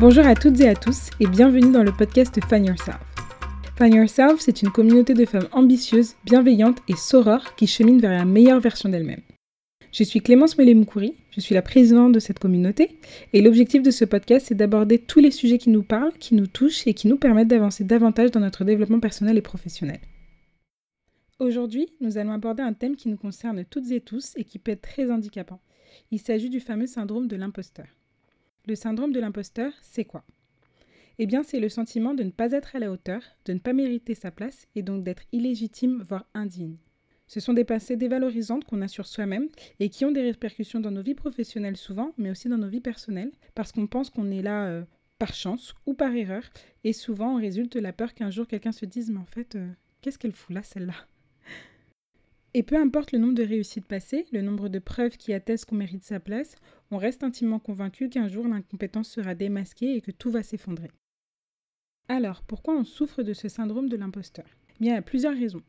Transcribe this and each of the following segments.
Bonjour à toutes et à tous et bienvenue dans le podcast Find Yourself. Find Yourself, c'est une communauté de femmes ambitieuses, bienveillantes et sorores qui cheminent vers la meilleure version d'elles-mêmes. Je suis Clémence Moulet-Moukouri, je suis la présidente de cette communauté et l'objectif de ce podcast c'est d'aborder tous les sujets qui nous parlent, qui nous touchent et qui nous permettent d'avancer davantage dans notre développement personnel et professionnel. Aujourd'hui, nous allons aborder un thème qui nous concerne toutes et tous et qui peut être très handicapant. Il s'agit du fameux syndrome de l'imposteur. Le syndrome de l'imposteur, c'est quoi? Eh bien, c'est le sentiment de ne pas être à la hauteur, de ne pas mériter sa place et donc d'être illégitime, voire indigne. Ce sont des pensées dévalorisantes qu'on a sur soi-même et qui ont des répercussions dans nos vies professionnelles souvent, mais aussi dans nos vies personnelles, parce qu'on pense qu'on est là euh, par chance ou par erreur, et souvent on résulte la peur qu'un jour quelqu'un se dise mais en fait, euh, qu'est-ce qu'elle fout là celle-là? Et peu importe le nombre de réussites passées, le nombre de preuves qui attestent qu'on mérite sa place, on reste intimement convaincu qu'un jour l'incompétence sera démasquée et que tout va s'effondrer. Alors, pourquoi on souffre de ce syndrome de l'imposteur? Bien, il y a plusieurs raisons.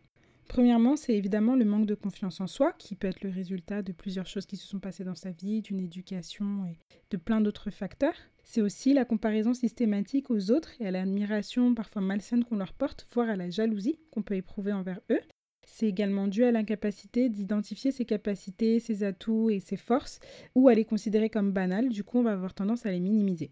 Premièrement, c'est évidemment le manque de confiance en soi, qui peut être le résultat de plusieurs choses qui se sont passées dans sa vie, d'une éducation et de plein d'autres facteurs. C'est aussi la comparaison systématique aux autres et à l'admiration parfois malsaine qu'on leur porte, voire à la jalousie qu'on peut éprouver envers eux. C'est également dû à l'incapacité d'identifier ses capacités, ses atouts et ses forces, ou à les considérer comme banales, du coup on va avoir tendance à les minimiser.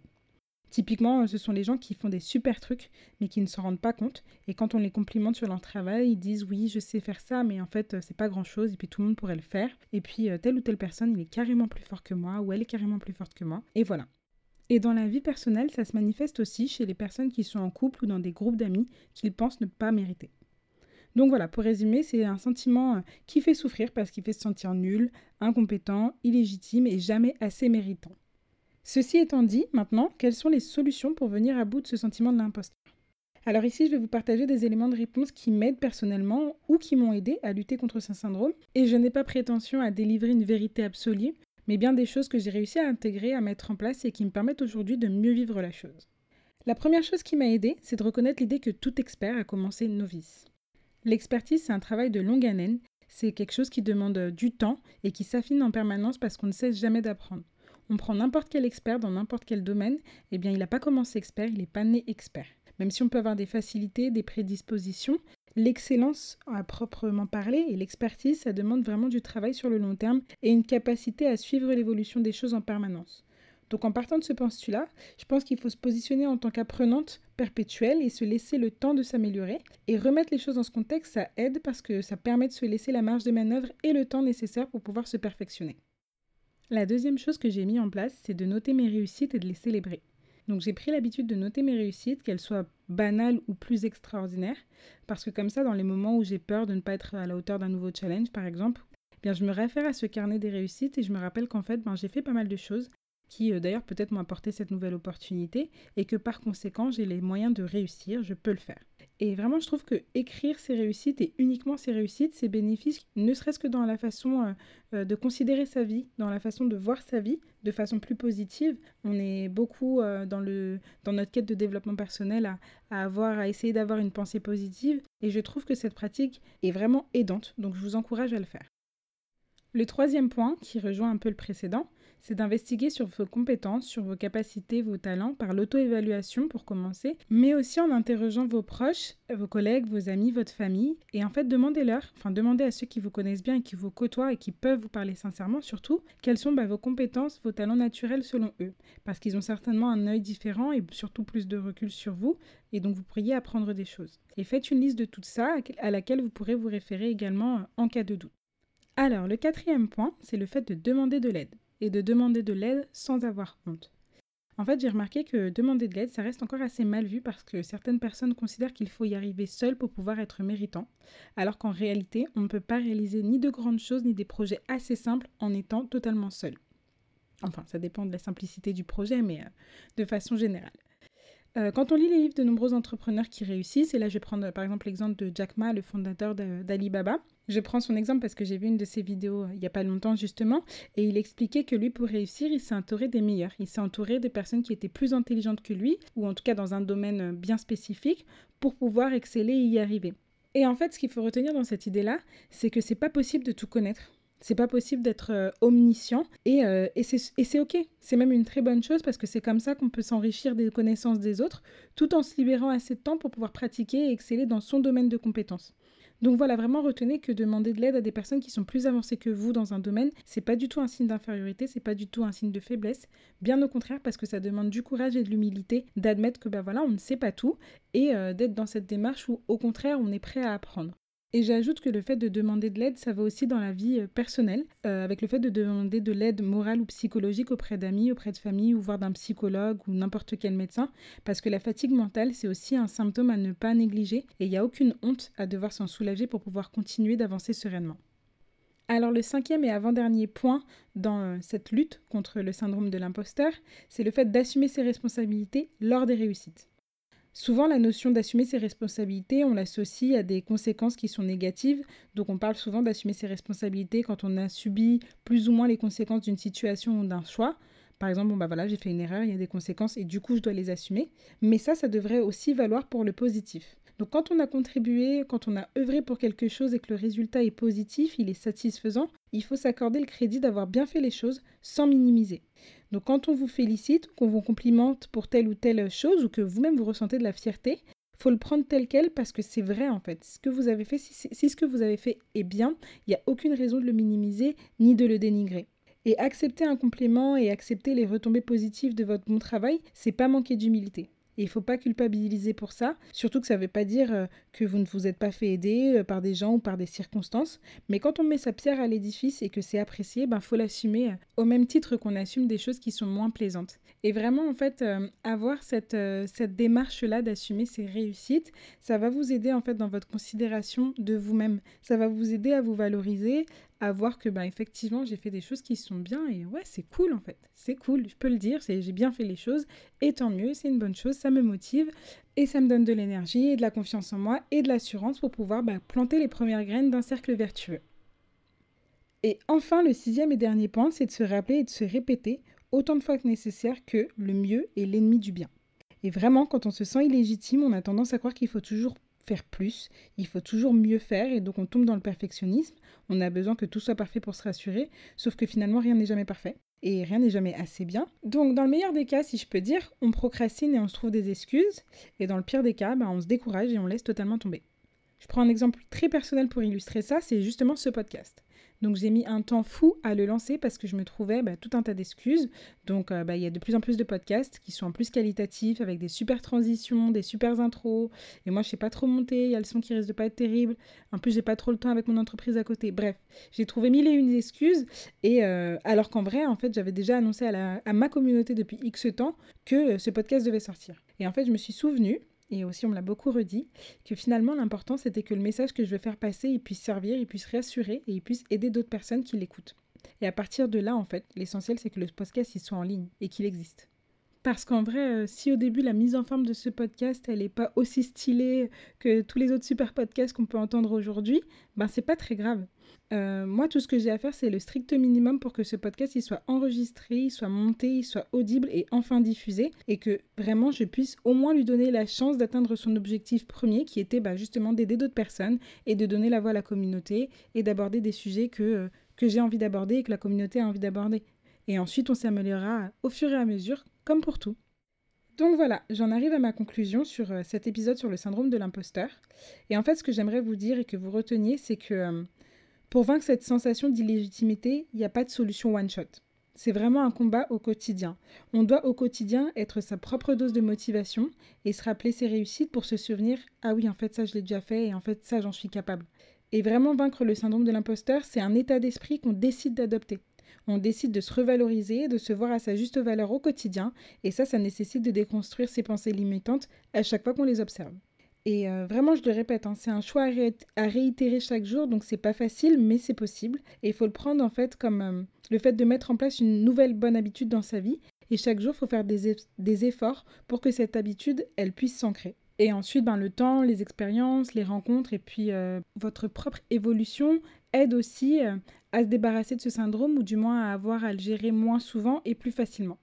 Typiquement, ce sont les gens qui font des super trucs, mais qui ne s'en rendent pas compte, et quand on les complimente sur leur travail, ils disent oui, je sais faire ça, mais en fait, c'est pas grand chose, et puis tout le monde pourrait le faire, et puis euh, telle ou telle personne, il est carrément plus fort que moi, ou elle est carrément plus forte que moi, et voilà. Et dans la vie personnelle, ça se manifeste aussi chez les personnes qui sont en couple ou dans des groupes d'amis qu'ils pensent ne pas mériter. Donc voilà, pour résumer, c'est un sentiment euh, qui fait souffrir parce qu'il fait se sentir nul, incompétent, illégitime et jamais assez méritant. Ceci étant dit, maintenant, quelles sont les solutions pour venir à bout de ce sentiment de l'imposteur? Alors ici, je vais vous partager des éléments de réponse qui m'aident personnellement ou qui m'ont aidé à lutter contre ce syndrome. Et je n'ai pas prétention à délivrer une vérité absolue, mais bien des choses que j'ai réussi à intégrer, à mettre en place et qui me permettent aujourd'hui de mieux vivre la chose. La première chose qui m'a aidé, c'est de reconnaître l'idée que tout expert a commencé novice. L'expertise, c'est un travail de longue haleine. C'est quelque chose qui demande euh, du temps et qui s'affine en permanence parce qu'on ne cesse jamais d'apprendre. On prend n'importe quel expert dans n'importe quel domaine, eh bien, il n'a pas commencé expert, il n'est pas né expert. Même si on peut avoir des facilités, des prédispositions, l'excellence à proprement parler et l'expertise, ça demande vraiment du travail sur le long terme et une capacité à suivre l'évolution des choses en permanence. Donc en partant de ce postulat, je pense qu'il faut se positionner en tant qu'apprenante perpétuelle et se laisser le temps de s'améliorer. Et remettre les choses dans ce contexte, ça aide parce que ça permet de se laisser la marge de manœuvre et le temps nécessaire pour pouvoir se perfectionner. La deuxième chose que j'ai mis en place, c'est de noter mes réussites et de les célébrer. Donc j'ai pris l'habitude de noter mes réussites, qu'elles soient banales ou plus extraordinaires, parce que comme ça, dans les moments où j'ai peur de ne pas être à la hauteur d'un nouveau challenge, par exemple, eh bien je me réfère à ce carnet des réussites et je me rappelle qu'en fait, ben, j'ai fait pas mal de choses qui euh, d'ailleurs peut-être m'ont apporté cette nouvelle opportunité et que par conséquent j'ai les moyens de réussir, je peux le faire. Et vraiment, je trouve que écrire ses réussites et uniquement ses réussites, c'est bénéfique, ne serait-ce que dans la façon euh, euh, de considérer sa vie, dans la façon de voir sa vie de façon plus positive. On est beaucoup dans, notre quête de développement personnel à avoir, à essayer d'avoir une pensée positive. Et je trouve que cette pratique est vraiment aidante, donc je vous encourage à le faire. Le troisième point, qui rejoint un peu le précédent, c'est d'investiguer sur vos compétences, sur vos capacités, vos talents, par l'auto-évaluation pour commencer, mais aussi en interrogeant vos proches, vos collègues, vos amis, votre famille, et en fait demandez-leur, enfin demandez à ceux qui vous connaissent bien et qui vous côtoient et qui peuvent vous parler sincèrement surtout, quelles sont bah, vos compétences, vos talents naturels selon eux, parce qu'ils ont certainement un œil différent et surtout plus de recul sur vous, et donc vous pourriez apprendre des choses. Et faites une liste de tout ça à laquelle vous pourrez vous référer également en cas de doute. Alors, le quatrième point, c'est le fait de demander de l'aide et de demander de l'aide sans avoir honte. En fait, j'ai remarqué que demander de l'aide, ça reste encore assez mal vu parce que certaines personnes considèrent qu'il faut y arriver seul pour pouvoir être méritant, alors qu'en réalité, on ne peut pas réaliser ni de grandes choses ni des projets assez simples en étant totalement seul. Enfin, ça dépend de la simplicité du projet, mais euh, de façon générale. Euh, quand on lit les livres de nombreux entrepreneurs qui réussissent, et là je vais prendre par exemple l'exemple de Jack Ma, le fondateur d'Alibaba, je prends son exemple parce que j'ai vu une de ses vidéos euh, il n'y a pas longtemps justement, et il expliquait que lui, pour réussir, il s'est entouré des meilleurs. Il s'est entouré de personnes qui étaient plus intelligentes que lui, ou en tout cas dans un domaine euh, bien spécifique, pour pouvoir exceller et y arriver. Et en fait, ce qu'il faut retenir dans cette idée-là, c'est que c'est pas possible de tout connaître. C'est pas possible d'être euh, omniscient et, euh, et c'est ok. C'est même une très bonne chose parce que c'est comme ça qu'on peut s'enrichir des connaissances des autres tout en se libérant assez de temps pour pouvoir pratiquer et exceller dans son domaine de compétences. Donc voilà, vraiment retenez que demander de l'aide à des personnes qui sont plus avancées que vous dans un domaine, c'est pas du tout un signe d'infériorité, c'est pas du tout un signe de faiblesse, bien au contraire parce que ça demande du courage et de l'humilité d'admettre que ben voilà, on ne sait pas tout et euh, d'être dans cette démarche où au contraire, on est prêt à apprendre. Et j'ajoute que le fait de demander de l'aide, ça va aussi dans la vie euh, personnelle, euh, avec le fait de demander de l'aide morale ou psychologique auprès d'amis, auprès de famille, ou voire d'un psychologue ou n'importe quel médecin, parce que la fatigue mentale, c'est aussi un symptôme à ne pas négliger, et il n'y a aucune honte à devoir s'en soulager pour pouvoir continuer d'avancer sereinement. Alors le cinquième et avant-dernier point dans euh, cette lutte contre le syndrome de l'imposteur, c'est le fait d'assumer ses responsabilités lors des réussites. Souvent, la notion d'assumer ses responsabilités, on l'associe à des conséquences qui sont négatives. Donc, on parle souvent d'assumer ses responsabilités quand on a subi plus ou moins les conséquences d'une situation ou d'un choix. Par exemple, bon bah voilà, j'ai fait une erreur, il y a des conséquences et du coup, je dois les assumer. Mais ça, ça devrait aussi valoir pour le positif. Donc quand on a contribué, quand on a œuvré pour quelque chose et que le résultat est positif, il est satisfaisant, il faut s'accorder le crédit d'avoir bien fait les choses sans minimiser. Donc quand on vous félicite, qu'on vous complimente pour telle ou telle chose, ou que vous-même vous ressentez de la fierté, faut le prendre tel quel parce que c'est vrai en fait. Ce que vous avez fait, si, si ce que vous avez fait est bien, il n'y a aucune raison de le minimiser ni de le dénigrer. Et accepter un complément et accepter les retombées positives de votre bon travail, c'est pas manquer d'humilité. Il faut pas culpabiliser pour ça, surtout que ça ne veut pas dire euh, que vous ne vous êtes pas fait aider euh, par des gens ou par des circonstances. Mais quand on met sa pierre à l'édifice et que c'est apprécié, ben faut l'assumer euh, au même titre qu'on assume des choses qui sont moins plaisantes. Et vraiment, en fait, avoir cette, cette démarche-là d'assumer ses réussites, ça va vous aider en fait dans votre considération de vous-même. Ça va vous aider à vous valoriser, à voir que bah, effectivement j'ai fait des choses qui sont bien et ouais c'est cool en fait. C'est cool je peux le dire j'ai bien fait les choses et tant mieux c'est une bonne chose ça me motive et ça me donne de l'énergie et de la confiance en moi et de l'assurance pour pouvoir bah, planter les premières graines d'un cercle vertueux. Et enfin le sixième et dernier point c'est de se rappeler et de se répéter autant de fois que nécessaire que le mieux est l'ennemi du bien. Et vraiment quand on se sent illégitime on a tendance à croire qu'il faut toujours faire plus, il faut toujours mieux faire et donc on tombe dans le perfectionnisme. On a besoin que tout soit parfait pour se rassurer, sauf que finalement rien n'est jamais parfait et rien n'est jamais assez bien. Donc dans le meilleur des cas, si je peux dire, on procrastine et on se trouve des excuses et dans le pire des cas, bah, on se décourage et on laisse totalement tomber. Je prends un exemple très personnel pour illustrer ça, c'est justement ce podcast. Donc j'ai mis un temps fou à le lancer parce que je me trouvais bah, tout un tas d'excuses. Donc euh, bah, il y a de plus en plus de podcasts qui sont en plus qualitatifs avec des super transitions, des super intros. Et moi je sais pas trop monter, il y a le son qui risque de pas être terrible. En plus j'ai pas trop le temps avec mon entreprise à côté. Bref, j'ai trouvé mille et une excuses. Et euh, alors qu'en vrai en fait j'avais déjà annoncé à, à ma communauté depuis X temps que euh, ce podcast devait sortir. Et en fait je me suis souvenu et aussi on me l'a beaucoup redit, que finalement l'important c'était que le message que je veux faire passer, il puisse servir, il puisse rassurer et il puisse aider d'autres personnes qui l'écoutent. Et à partir de là, en fait, l'essentiel c'est que le podcast il soit en ligne et qu'il existe. Parce qu'en vrai, euh, si au début la mise en forme de ce podcast, elle n'est pas aussi stylée que tous les autres super podcasts qu'on peut entendre aujourd'hui, ben c'est pas très grave. Euh, moi, tout ce que j'ai à faire, c'est le strict minimum pour que ce podcast il soit enregistré, il soit monté, il soit audible et enfin diffusé, et que vraiment je puisse au moins lui donner la chance d'atteindre son objectif premier, qui était bah, justement d'aider d'autres personnes et de donner la voix à la communauté et d'aborder des sujets que, euh, que j'ai envie d'aborder et que la communauté a envie d'aborder. Et ensuite, on s'améliorera au fur et à mesure comme pour tout. Donc voilà, j'en arrive à ma conclusion sur euh, cet épisode sur le syndrome de l'imposteur. Et en fait, ce que j'aimerais vous dire et que vous reteniez, c'est que pour vaincre cette sensation d'illégitimité, il n'y a pas de solution one-shot. C'est vraiment un combat au quotidien. On doit au quotidien être sa propre dose de motivation et se rappeler ses réussites pour se souvenir Ah oui, en fait, ça je l'ai déjà fait et en fait, ça j'en suis capable. Et vraiment vaincre le syndrome de l'imposteur, c'est un état d'esprit qu'on décide d'adopter. On décide de se revaloriser, de se voir à sa juste valeur au quotidien, et ça, ça nécessite de déconstruire ses pensées limitantes à chaque fois qu'on les observe. Et euh, vraiment, je le répète, hein, c'est un choix à, réitérer chaque jour, donc c'est pas facile, mais c'est possible. Et il faut le prendre en fait comme euh, le fait de mettre en place une nouvelle bonne habitude dans sa vie. Et chaque jour, il faut faire des, efforts pour que cette habitude, elle puisse s'ancrer. Et ensuite, ben, le temps, les expériences, les rencontres et puis euh, votre propre évolution aident aussi à se débarrasser de ce syndrome ou du moins à avoir à le gérer moins souvent et plus facilement.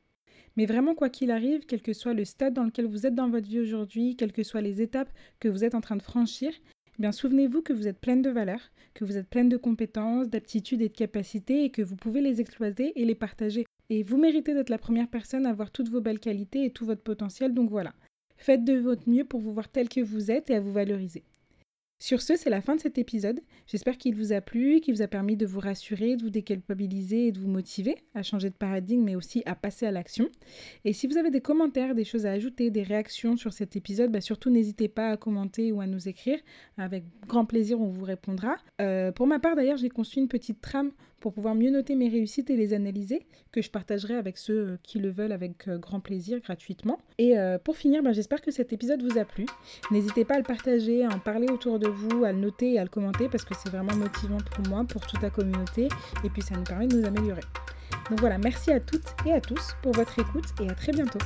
Mais vraiment, quoi qu'il arrive, quel que soit le stade dans lequel vous êtes dans votre vie aujourd'hui, quelles que soient les étapes que vous êtes en train de franchir, eh bien souvenez-vous que vous êtes pleine de valeurs, que vous êtes pleine de compétences, d'aptitudes et de capacités et que vous pouvez les exploiter et les partager. Et vous méritez d'être la première personne à avoir toutes vos belles qualités et tout votre potentiel, donc voilà. Faites de votre mieux pour vous voir tel que vous êtes et à vous valoriser. Sur ce, c'est la fin de cet épisode. J'espère qu'il vous a plu, qu'il vous a permis de vous rassurer, de vous déculpabiliser et de vous motiver à changer de paradigme, mais aussi à passer à l'action. Et si vous avez des commentaires, des choses à ajouter, des réactions sur cet épisode, bah surtout n'hésitez pas à commenter ou à nous écrire. Avec grand plaisir, on vous répondra. Euh, pour ma part, d'ailleurs, j'ai construit une petite trame pour pouvoir mieux noter mes réussites et les analyser, que je partagerai avec ceux euh, qui le veulent avec euh, grand plaisir gratuitement. Et pour finir, bah, j'espère que cet épisode vous a plu. N'hésitez pas à le partager, à en parler autour de vous, à le noter et à le commenter parce que c'est vraiment motivant pour moi, pour toute la communauté et puis ça nous permet de nous améliorer. Donc voilà, merci à toutes et à tous pour votre écoute et à très bientôt.